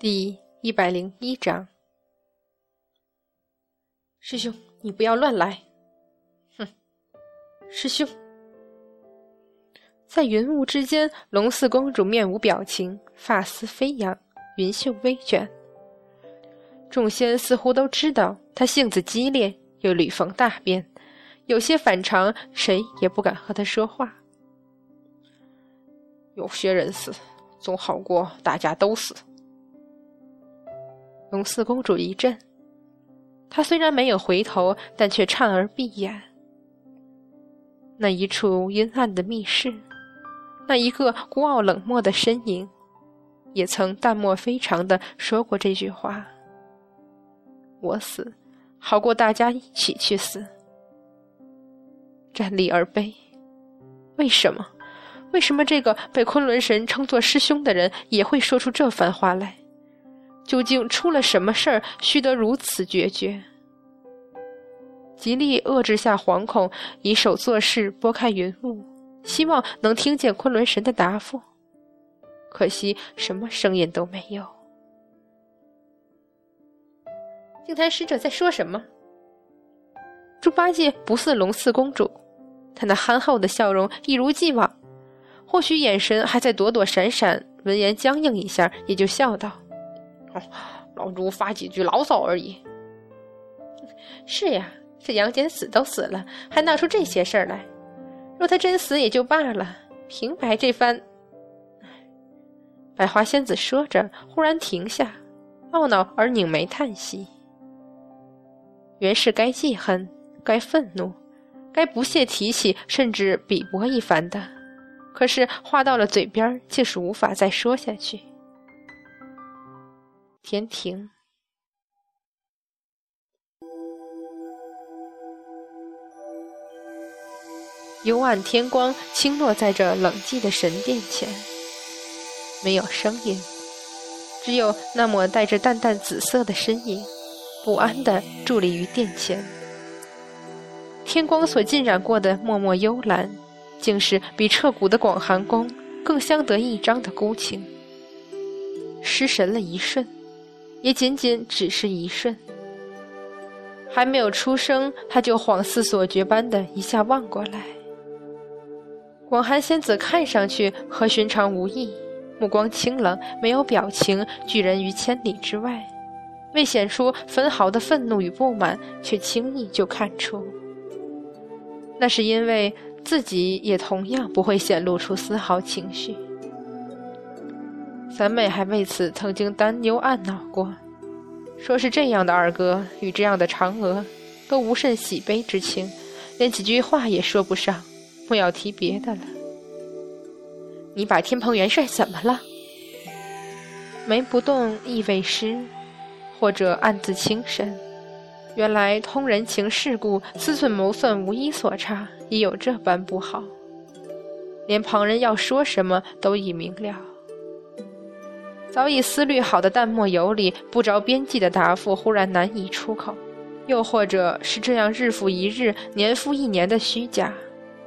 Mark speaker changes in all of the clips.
Speaker 1: 第一百零一章，师兄，你不要乱来！哼，师兄，在云雾之间，龙四公主面无表情，发丝飞扬，云袖微卷。众仙似乎都知道她性子激烈，又屡逢大变，有些反常，谁也不敢和她说话。
Speaker 2: 有些人死，总好过大家都死。
Speaker 1: 龙四公主一震，她虽然没有回头，但却颤而闭眼。那一处阴暗的密室，那一个孤傲冷漠的身影，也曾淡漠非常的说过这句话：“我死，好过大家一起去死。”站立而悲，为什么？为什么这个被昆仑神称作师兄的人也会说出这番话来？究竟出了什么事儿，须得如此决绝？极力遏制下惶恐，以手作势，拨开云雾，希望能听见昆仑神的答复。可惜什么声音都没有。
Speaker 3: 净坛使者在说什么？
Speaker 1: 猪八戒不似龙四公主，他那憨厚的笑容一如既往，或许眼神还在躲躲闪闪。闻言僵硬一下，也就笑道。
Speaker 2: 老猪发几句牢骚而已。
Speaker 3: 是呀，这杨戬死都死了，还闹出这些事儿来。若他真死也就罢了，平白这番……
Speaker 1: 百花仙子说着，忽然停下，懊恼而拧眉叹息。原是该记恨，该愤怒，该不屑提起，甚至鄙薄一番的，可是话到了嘴边，竟是无法再说下去。天庭，幽暗天光倾落在这冷寂的神殿前，没有声音，只有那抹带着淡淡紫色的身影，不安地伫立于殿前。天光所浸染过的脉脉幽蓝，竟是比彻骨的广寒宫更相得益彰的孤清。失神了一瞬。也仅仅只是一瞬，还没有出声，他就恍似所觉般的一下望过来。广寒仙子看上去和寻常无异，目光清冷，没有表情，拒人于千里之外，未显出分毫的愤怒与不满，却轻易就看出，那是因为自己也同样不会显露出丝毫情绪。三妹还为此曾经担忧暗恼过，说是这样的二哥与这样的嫦娥，都无甚喜悲之情，连几句话也说不上，莫要提别的了。你把天蓬元帅怎么了？眉不动，意未失，或者暗自轻神。原来通人情世故，思忖谋算，无一所差，已有这般不好。连旁人要说什么都已明了。早已思虑好的淡漠有礼、不着边际的答复，忽然难以出口；又或者是这样日复一日、年复一年的虚假，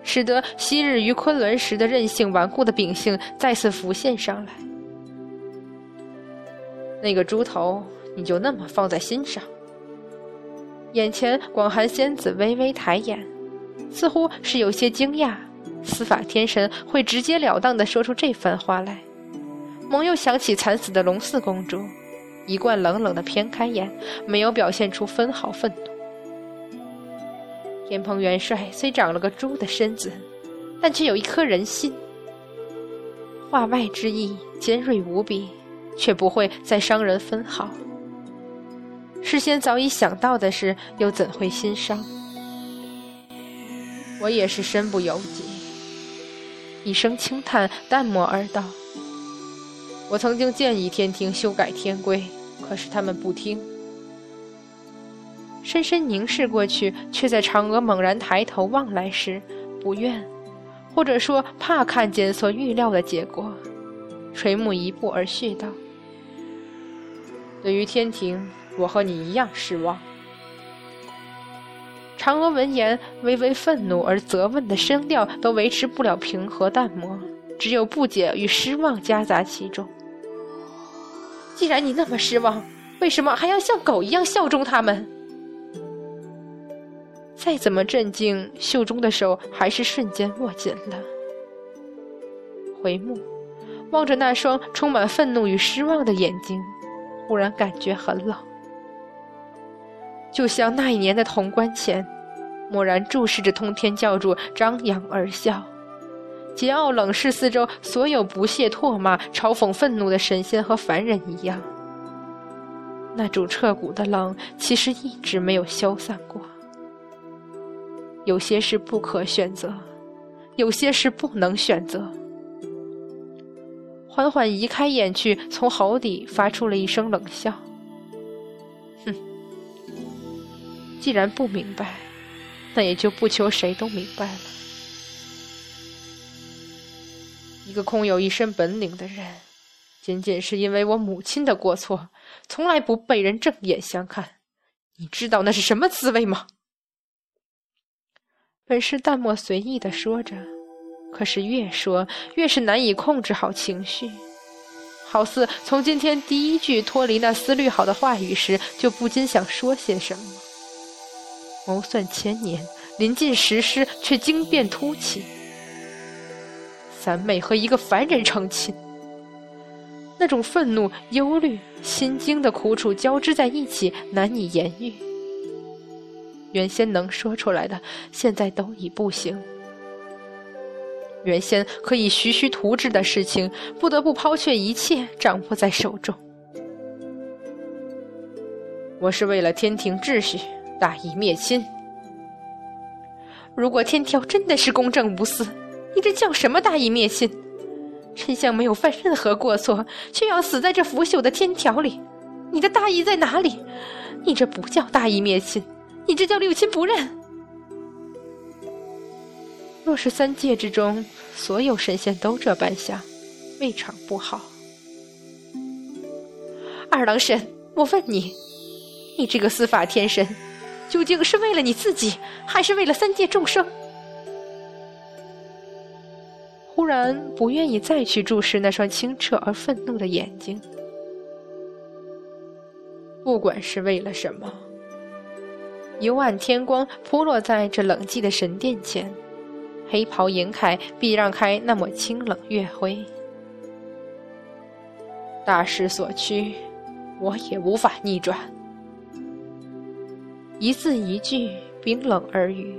Speaker 1: 使得昔日于昆仑时的任性顽固的秉性再次浮现上来。那个猪头，你就那么放在心上？眼前广寒仙子微微抬眼，似乎是有些惊讶，司法天神会直截了当的说出这番话来。蒙又想起惨死的龙四公主，一贯冷冷的偏开眼，没有表现出分毫愤怒。天蓬元帅虽长了个猪的身子，但却有一颗人心。话外之意尖锐无比，却不会再伤人分毫。事先早已想到的事，又怎会心伤？我也是身不由己。一声轻叹，淡漠而道。我曾经建议天庭修改天规，可是他们不听。深深凝视过去，却在嫦娥猛然抬头望来时，不愿，或者说怕看见所预料的结果，垂目一步而絮道：“对于天庭，我和你一样失望。”嫦娥闻言，微微愤怒而责问的声调都维持不了平和淡漠，只有不解与失望夹杂其中。
Speaker 3: 既然你那么失望，为什么还要像狗一样效忠他们？再怎么镇静，袖中的手还是瞬间握紧了。回目，望着那双充满愤怒与失望的眼睛，忽然感觉很冷，就像那一年的潼关前，默然注视着通天教主张扬而笑。桀骜冷视四周所有不屑唾骂、嘲讽、愤怒的神仙和凡人一样，那种彻骨的冷其实一直没有消散过。有些事不可选择，有些事不能选择。缓缓移开眼去，从喉底发出了一声冷笑：“哼，既然不明白，那也就不求谁都明白了。”一个空有一身本领的人，仅仅是因为我母亲的过错，从来不被人正眼相看。你知道那是什么滋味吗？本是淡漠随意的说着，可是越说越是难以控制好情绪，好似从今天第一句脱离那思虑好的话语时，就不禁想说些什么。谋算千年，临近实施，却惊变突起。三妹和一个凡人成亲，那种愤怒、忧虑、心惊的苦楚交织在一起，难以言喻。原先能说出来的，现在都已不行。原先可以徐徐图治的事情，不得不抛却一切，掌握在手中。我是为了天庭秩序，大义灭亲。如果天条真的是公正无私。你这叫什么大义灭亲？丞相没有犯任何过错，却要死在这腐朽的天条里。你的大义在哪里？你这不叫大义灭亲，你这叫六亲不认。若是三界之中所有神仙都这般想，未尝不好。二郎神，我问你，你这个司法天神，究竟是为了你自己，还是为了三界众生？突然不愿意再去注视那双清澈而愤怒的眼睛。不管是为了什么，幽暗天光铺落在这冷寂的神殿前，黑袍银铠避让开那抹清冷月辉。大势所趋，我也无法逆转。一字一句，冰冷耳语。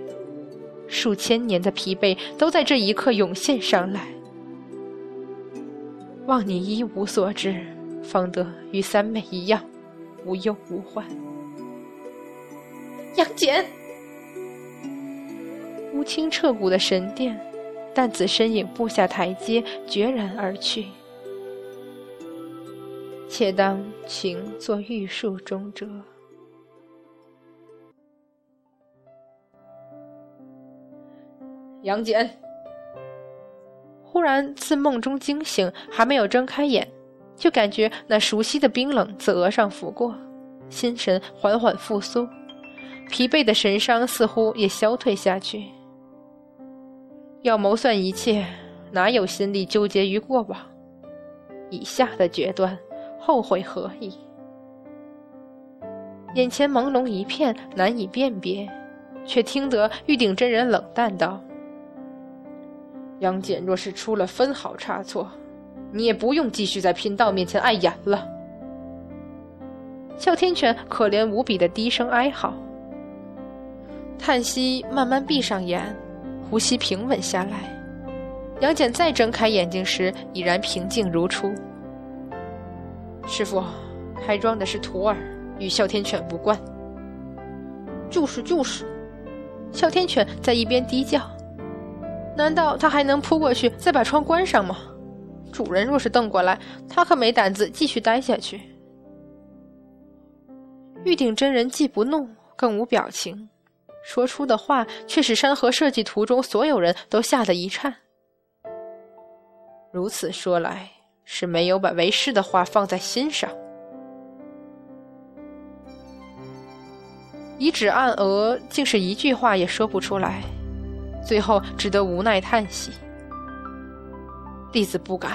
Speaker 3: 数千年的疲惫都在这一刻涌现上来，望你一无所知，方得与三妹一样无忧无患。杨戬，乌青彻骨的神殿，淡紫身影步下台阶，决然而去。且当情作玉树中折。杨戬忽然自梦中惊醒，还没有睁开眼，就感觉那熟悉的冰冷自额上拂过，心神缓缓复苏，疲惫的神伤似乎也消退下去。要谋算一切，哪有心力纠结于过往？以下的决断，后悔何意？眼前朦胧一片，难以辨别，却听得玉鼎真人冷淡道。杨戬若是出了分毫差错，你也不用继续在贫道面前碍眼了。哮天犬可怜无比的低声哀嚎，叹息，慢慢闭上眼，呼吸平稳下来。杨戬再睁开眼睛时，已然平静如初。师傅，开庄的是徒儿，与哮天犬无关。
Speaker 2: 就是就是，
Speaker 3: 哮天犬在一边低叫。难道他还能扑过去再把窗关上吗？主人若是瞪过来，他可没胆子继续待下去。玉鼎真人既不怒，更无表情，说出的话却使山河设计图中所有人都吓得一颤。如此说来，是没有把为师的话放在心上。以指暗额，竟是一句话也说不出来。最后只得无奈叹息：“弟子不敢。”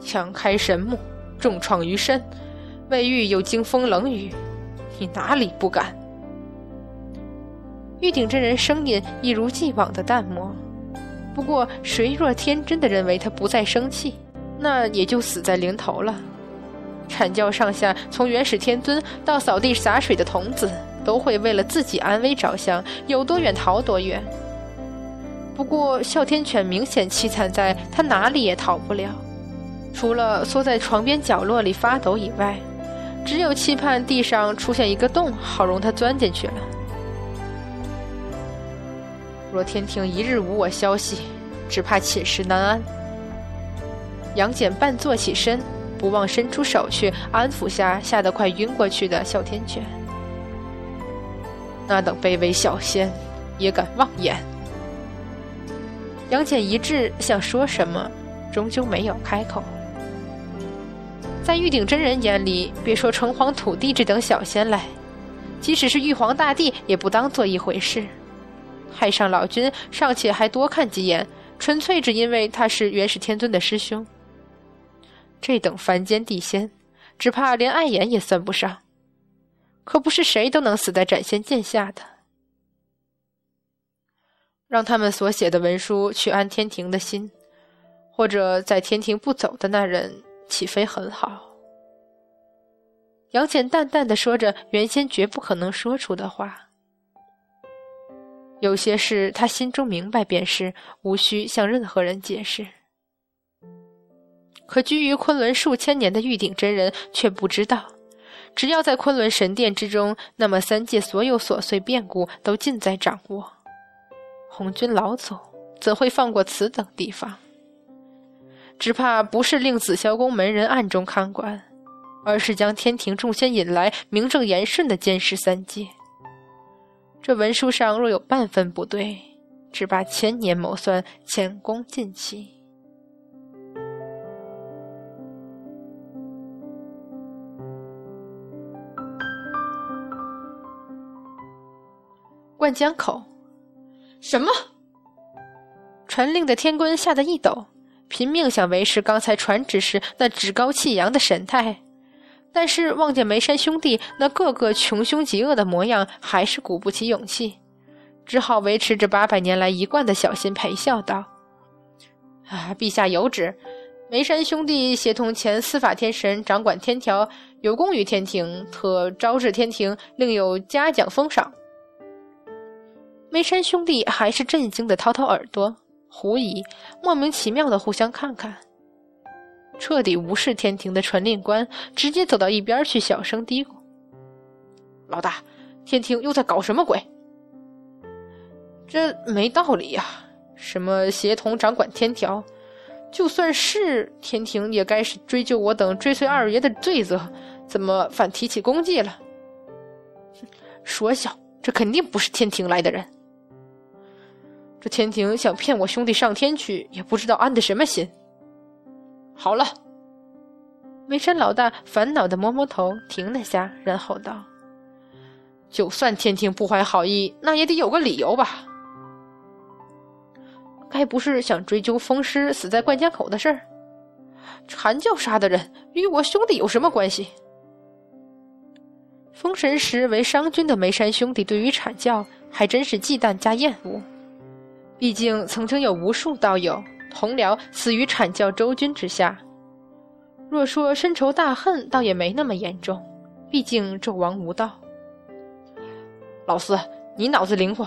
Speaker 3: 强开神目，重创于身，未遇有惊风冷雨，你哪里不敢？”玉鼎真人声音一如既往的淡漠。不过，谁若天真的认为他不再生气，那也就死在临头了。阐教上下，从元始天尊到扫地洒水的童子，都会为了自己安危着想，有多远逃多远。不过，哮天犬明显凄惨，在它哪里也逃不了，除了缩在床边角落里发抖以外，只有期盼地上出现一个洞，好容它钻进去了。若天庭一日无我消息，只怕寝食难安。杨戬半坐起身，不忘伸出手去安抚下吓得快晕过去的哮天犬。那等卑微小仙，也敢妄言？杨戬一滞，想说什么，终究没有开口。在玉鼎真人眼里，别说城隍土地这等小仙来，即使是玉皇大帝，也不当做一回事。太上老君尚且还多看几眼，纯粹只因为他是元始天尊的师兄。这等凡间地仙，只怕连碍眼也算不上。可不是谁都能死在斩仙剑下的。让他们所写的文书去安天庭的心，或者在天庭不走的那人，岂非很好？杨戬淡淡的说着原先绝不可能说出的话。有些事他心中明白便是，无需向任何人解释。可居于昆仑数千年的玉鼎真人却不知道，只要在昆仑神殿之中，那么三界所有琐碎变故都尽在掌握。红军老祖怎会放过此等地方？只怕不是令紫霄宫门人暗中看管，而是将天庭众仙引来，名正言顺的监视三界。这文书上若有半分不对，只怕千年谋算，前功尽弃。灌江口，
Speaker 2: 什么？
Speaker 3: 传令的天官吓得一抖，拼命想维持刚才传旨时那趾高气扬的神态。但是望见梅山兄弟那个个穷凶极恶的模样，还是鼓不起勇气，只好维持着八百年来一贯的小心，陪笑道：“啊，陛下有旨，梅山兄弟协同前司法天神掌管天条，有功于天庭，特招致天庭，另有嘉奖封赏。”梅山兄弟还是震惊的掏掏耳朵，狐疑，莫名其妙的互相看看。彻底无视天庭的传令官，直接走到一边去，小声嘀咕：“老大，天庭又在搞什么鬼？这没道理呀！什么协同掌管天条，就算是天庭，也该是追究我等追随二爷的罪责，怎么反提起功绩了？说笑，这肯定不是天庭来的人。这天庭想骗我兄弟上天去，也不知道安的什么心。”好了，梅山老大烦恼的摸摸头，停了下，然后道：“就算天庭不怀好意，那也得有个理由吧？该不是想追究风师死在灌江口的事儿？阐教杀的人与我兄弟有什么关系？”封神时为商君的梅山兄弟，对于阐教还真是忌惮加厌恶，毕竟曾经有无数道友。同僚死于阐教周军之下，若说深仇大恨，倒也没那么严重。毕竟纣王无道。老四，你脑子灵活，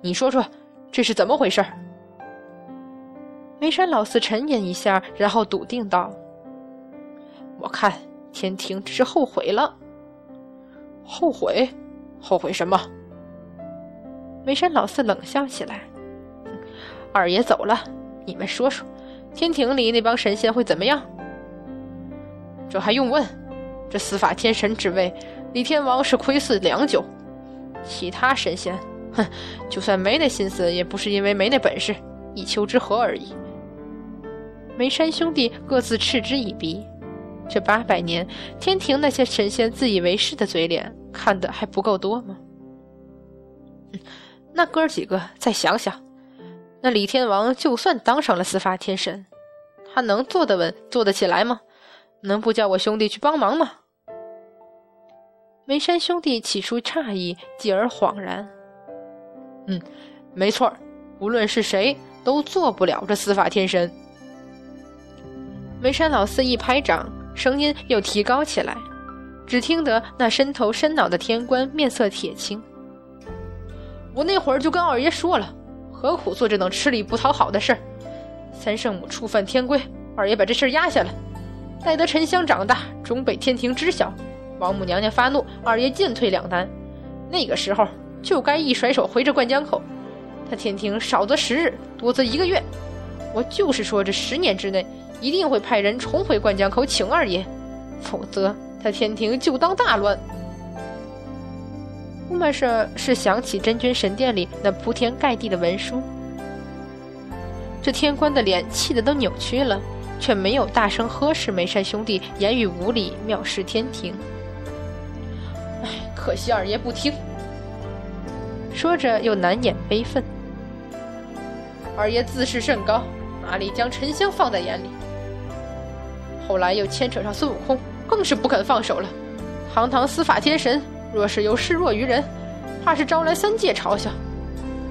Speaker 3: 你说说这是怎么回事？梅山老四沉吟一下，然后笃定道：“我看天庭只是后悔了。后悔？后悔什么？”梅山老四冷笑起来：“二爷走了。”你们说说，天庭里那帮神仙会怎么样？这还用问？这司法天神之位，李天王是窥伺良久。其他神仙，哼，就算没那心思，也不是因为没那本事，一丘之貉而已。梅山兄弟各自嗤之以鼻。这八百年，天庭那些神仙自以为是的嘴脸，看的还不够多吗？那哥几个再想想。那李天王就算当上了司法天神，他能坐得稳、坐得起来吗？能不叫我兄弟去帮忙吗？梅山兄弟起初诧异，继而恍然。嗯，没错无论是谁都做不了这司法天神。梅山老四一拍掌，声音又提高起来，只听得那伸头伸脑的天官面色铁青。我那会儿就跟二爷说了，何苦做这等吃力不讨好的事儿？三圣母触犯天规，二爷把这事儿压下了。待得沉香长大，终被天庭知晓。王母娘娘发怒，二爷进退两难，那个时候就该一甩手回这灌江口。他天庭少则十日，多则一个月。我就是说，这十年之内一定会派人重回灌江口请二爷，否则他天庭就当大乱。乌玛舍是想起真君神殿里那铺天盖地的文书，这天官的脸气得都扭曲了，却没有大声呵斥梅山兄弟言语无礼，藐视天庭。
Speaker 2: 可惜二爷不听，
Speaker 3: 说着又难掩悲愤。
Speaker 2: 二爷自视甚高，哪里将沉香放在眼里？后来又牵扯上孙悟空，更是不肯放手了。堂堂司法天神，若是有示弱于人，怕是招来三界嘲笑。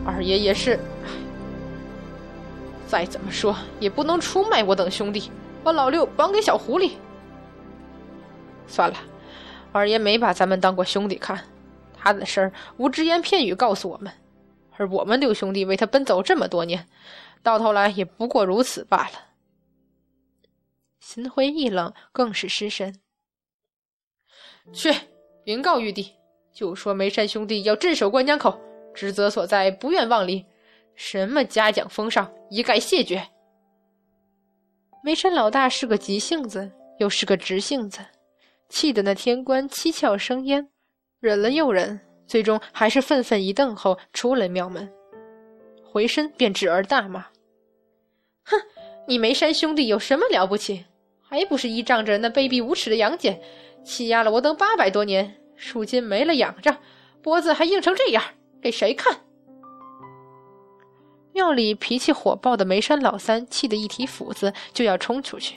Speaker 2: 二爷也是，再怎么说也不能出卖我等兄弟，把老六绑给小狐狸。算了。二爷没把咱们当过兄弟看，他的事儿无只言片语告诉我们，而我们六兄弟为他奔走这么多年，到头来也不过如此罢了。
Speaker 3: 心灰意冷，更是失神。
Speaker 2: 去禀告玉帝，就说梅山兄弟要镇守关江口，职责所在，不愿忘离。什么嘉奖封赏，一概谢绝。
Speaker 3: 梅山老大是个急性子，又是个直性子。气得那天官七窍生烟，忍了又忍，最终还是愤愤一瞪后出了庙门，回身便指儿大骂：“
Speaker 2: 哼，你梅山兄弟有什么了不起？还不是依仗着那卑鄙无耻的杨戬，欺压了我等八百多年，如今没了仰仗，脖子还硬成这样，给谁看？”
Speaker 3: 庙里脾气火爆的梅山老三气得一提斧子就要冲出去，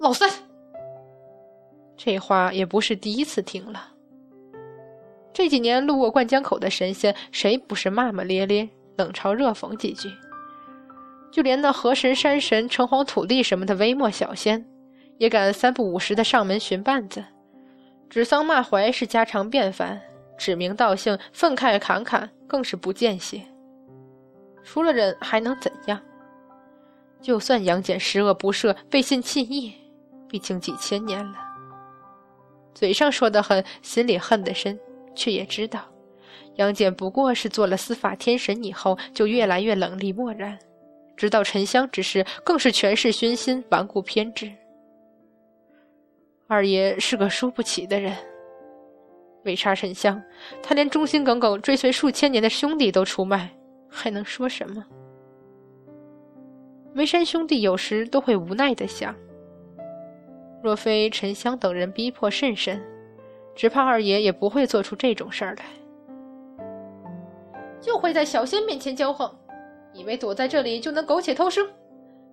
Speaker 2: 老三。
Speaker 3: 这话也不是第一次听了。这几年路过灌江口的神仙，谁不是骂骂咧咧、冷嘲热讽几句？就连那河神、山神、城隍土地什么的微末小仙，也敢三不五时的上门寻绊子，指桑骂槐是家常便饭，指名道姓、愤慨侃侃更是不见血。除了忍，还能怎样？就算杨戬十恶不赦、背信弃义，毕竟几千年了。嘴上说的狠，心里恨得深，却也知道，杨戬不过是做了司法天神以后，就越来越冷厉漠然，直到沉香之时，更是权势熏心，顽固偏执。二爷是个输不起的人，为杀沉香，他连忠心耿耿追随数千年的兄弟都出卖，还能说什么？梅山兄弟有时都会无奈的想。若非沉香等人逼迫甚深，只怕二爷也不会做出这种事儿来。
Speaker 2: 就会在小仙面前骄横，以为躲在这里就能苟且偷生。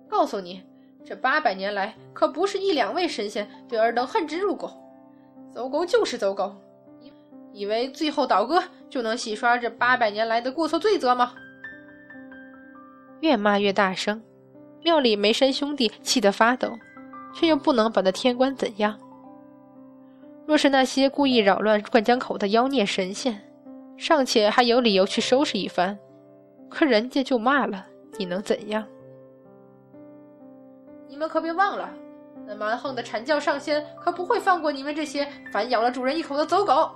Speaker 2: 告诉你，这八百年来可不是一两位神仙对尔等恨之入骨，走狗就是走狗。以为最后倒戈就能洗刷这八百年来的过错罪责吗？
Speaker 3: 越骂越大声，庙里梅山兄弟气得发抖。却又不能把那天官怎样。若是那些故意扰乱灌江口的妖孽神仙，尚且还有理由去收拾一番，可人家就骂了，你能怎样？
Speaker 2: 你们可别忘了，那蛮横的阐教上仙可不会放过你们这些反咬了主人一口的走狗。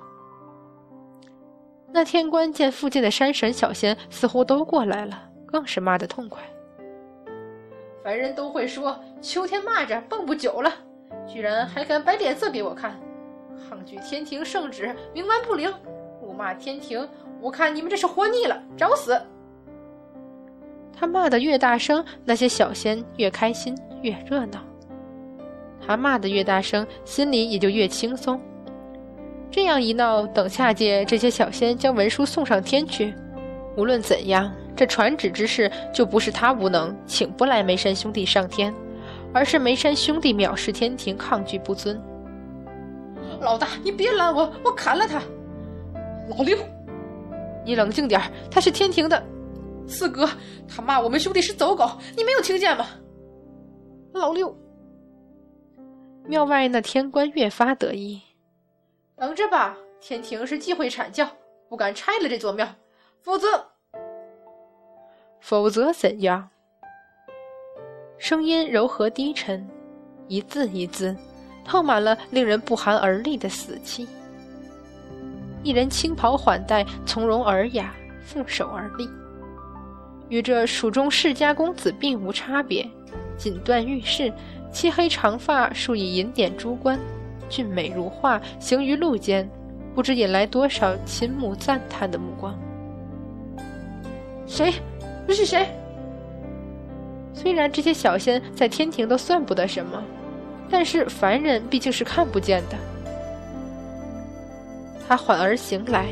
Speaker 3: 那天官见附近的山神小仙似乎都过来了，更是骂得痛快。
Speaker 2: 凡人都会说秋天蚂蚱蹦不久了，居然还敢摆脸色给我看，抗拒天庭圣旨，冥顽不灵，辱骂天庭！我看你们这是活腻了，找死！
Speaker 3: 他骂得越大声，那些小仙越开心，越热闹。他骂得越大声，心里也就越轻松。这样一闹，等下界这些小仙将文书送上天去，无论怎样。这传旨之事就不是他无能，请不来梅山兄弟上天，而是梅山兄弟藐视天庭，抗拒不尊。
Speaker 2: 老大，你别拦我，我砍了他！老六，
Speaker 3: 你冷静点他是天庭的。
Speaker 2: 四哥，他骂我们兄弟是走狗，你没有听见吗？老六，
Speaker 3: 庙外那天官越发得意。
Speaker 2: 等着吧，天庭是忌讳阐教，不敢拆了这座庙，否则，
Speaker 3: 否则怎样？声音柔和低沉，一字一字，透满了令人不寒而栗的死气。一人青袍缓带，从容尔雅，负手而立，与这蜀中世家公子并无差别。锦缎玉饰，漆黑长发束以银点珠冠，俊美如画，行于路间，不知引来多少秦母赞叹的目光。
Speaker 2: 谁？这是谁？
Speaker 3: 虽然这些小仙在天庭都算不得什么，但是凡人毕竟是看不见的。他缓而行来，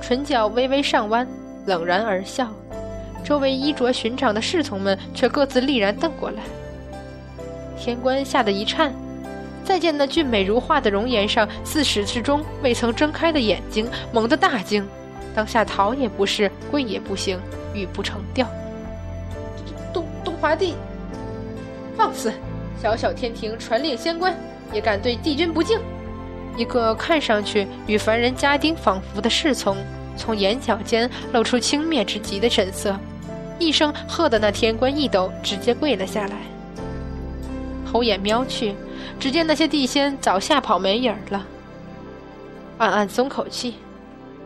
Speaker 3: 唇角微微上弯，冷然而笑。周围衣着寻常的侍从们却各自厉然瞪过来。天官吓得一颤，再见那俊美如画的容颜上，自始至终未曾睁开的眼睛，猛地大惊，当下逃也不是，跪也不行，语不成调。
Speaker 2: 东东华帝，放肆！小小天庭传令仙官，也敢对帝君不敬？
Speaker 3: 一个看上去与凡人家丁仿佛的侍从，从眼角间露出轻蔑之极的神色，一声喝的那天官一抖，直接跪了下来。猴眼瞄去，只见那些地仙早吓跑没影儿了。暗暗松口气，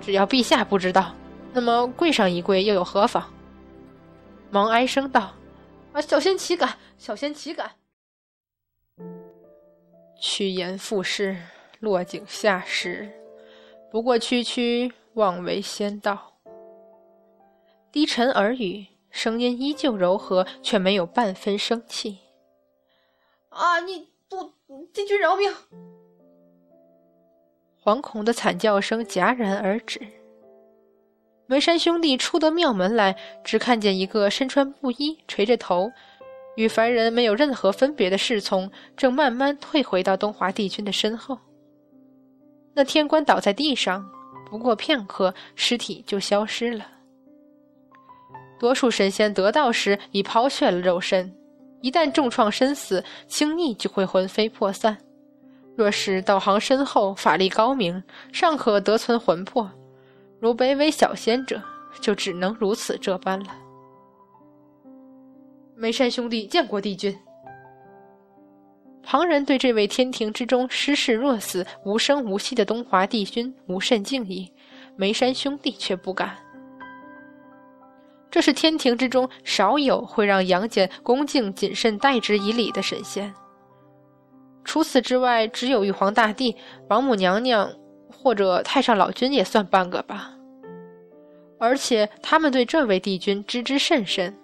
Speaker 3: 只要陛下不知道，那么跪上一跪又有何妨？忙哀声道。
Speaker 2: 啊！小仙岂敢？小仙岂敢？
Speaker 3: 趋炎附势，落井下石，不过区区妄为仙道。低沉耳语，声音依旧柔和，却没有半分生气。
Speaker 2: 啊！你不，帝君饶命！
Speaker 3: 惶恐的惨叫声戛然而止。梅山兄弟出得庙门来，只看见一个身穿布衣、垂着头、与凡人没有任何分别的侍从，正慢慢退回到东华帝君的身后。那天官倒在地上，不过片刻，尸体就消失了。多数神仙得道时已抛却了肉身，一旦重创身死，轻易就会魂飞魄散；若是道行深厚、法力高明，尚可得存魂魄。如卑微小仙者，就只能如此这般了。
Speaker 2: 梅山兄弟见过帝君。
Speaker 3: 旁人对这位天庭之中失势若死、无声无息的东华帝君无甚敬意，梅山兄弟却不敢。这是天庭之中少有会让杨戬恭敬谨慎待之以礼的神仙。除此之外，只有玉皇大帝、王母娘娘。或者太上老君也算半个吧，而且他们对这位帝君知之甚深，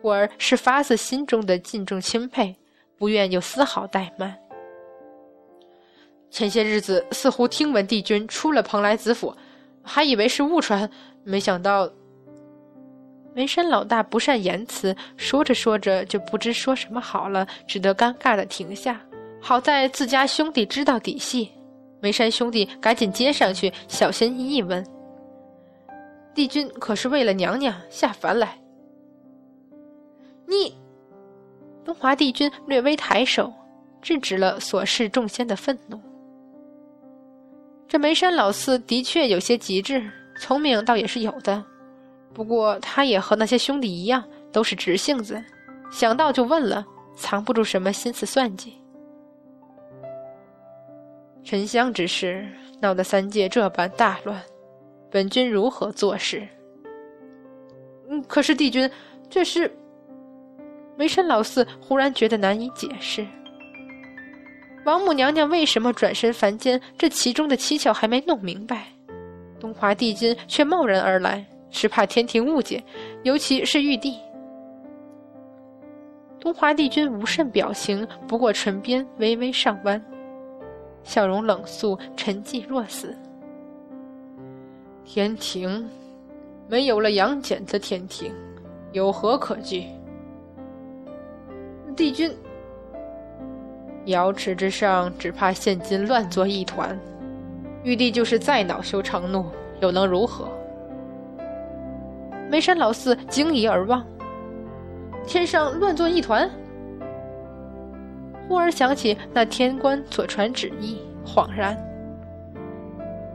Speaker 3: 故而是发自心中的敬重钦佩，不愿有丝毫怠慢。
Speaker 2: 前些日子似乎听闻帝君出了蓬莱子府，还以为是误传，没想到。
Speaker 3: 梅山老大不善言辞，说着说着就不知说什么好了，只得尴尬的停下。好在自家兄弟知道底细。梅山兄弟赶紧接上去，小心翼翼问：“帝君可是为了娘娘下凡来？”
Speaker 2: 你，
Speaker 3: 东华帝君略微抬手，制止了所视众仙的愤怒。这梅山老四的确有些极致，聪明倒也是有的，不过他也和那些兄弟一样，都是直性子，想到就问了，藏不住什么心思算计。沉香之事闹得三界这般大乱，本君如何做事？
Speaker 2: 嗯，可是帝君，这是
Speaker 3: 梅山老四忽然觉得难以解释。王母娘娘为什么转身凡间？这其中的蹊跷还没弄明白。东华帝君却贸然而来，是怕天庭误解，尤其是玉帝。东华帝君无甚表情，不过唇边微微上弯。笑容冷肃，沉寂若死。
Speaker 2: 天庭，没有了杨戬的天庭，有何可惧？
Speaker 3: 帝君，
Speaker 2: 瑶池之上，只怕现今乱作一团。玉帝就是再恼羞成怒，又能如何？
Speaker 3: 眉山老四惊疑而望，
Speaker 2: 天上乱作一团。
Speaker 3: 忽而想起那天官所传旨意，恍然。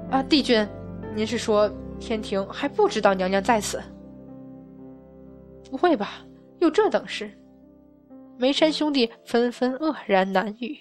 Speaker 2: 啊，帝君，您是说天庭还不知道娘娘在此？
Speaker 3: 不会吧，有这等事？眉山兄弟纷纷愕然难语。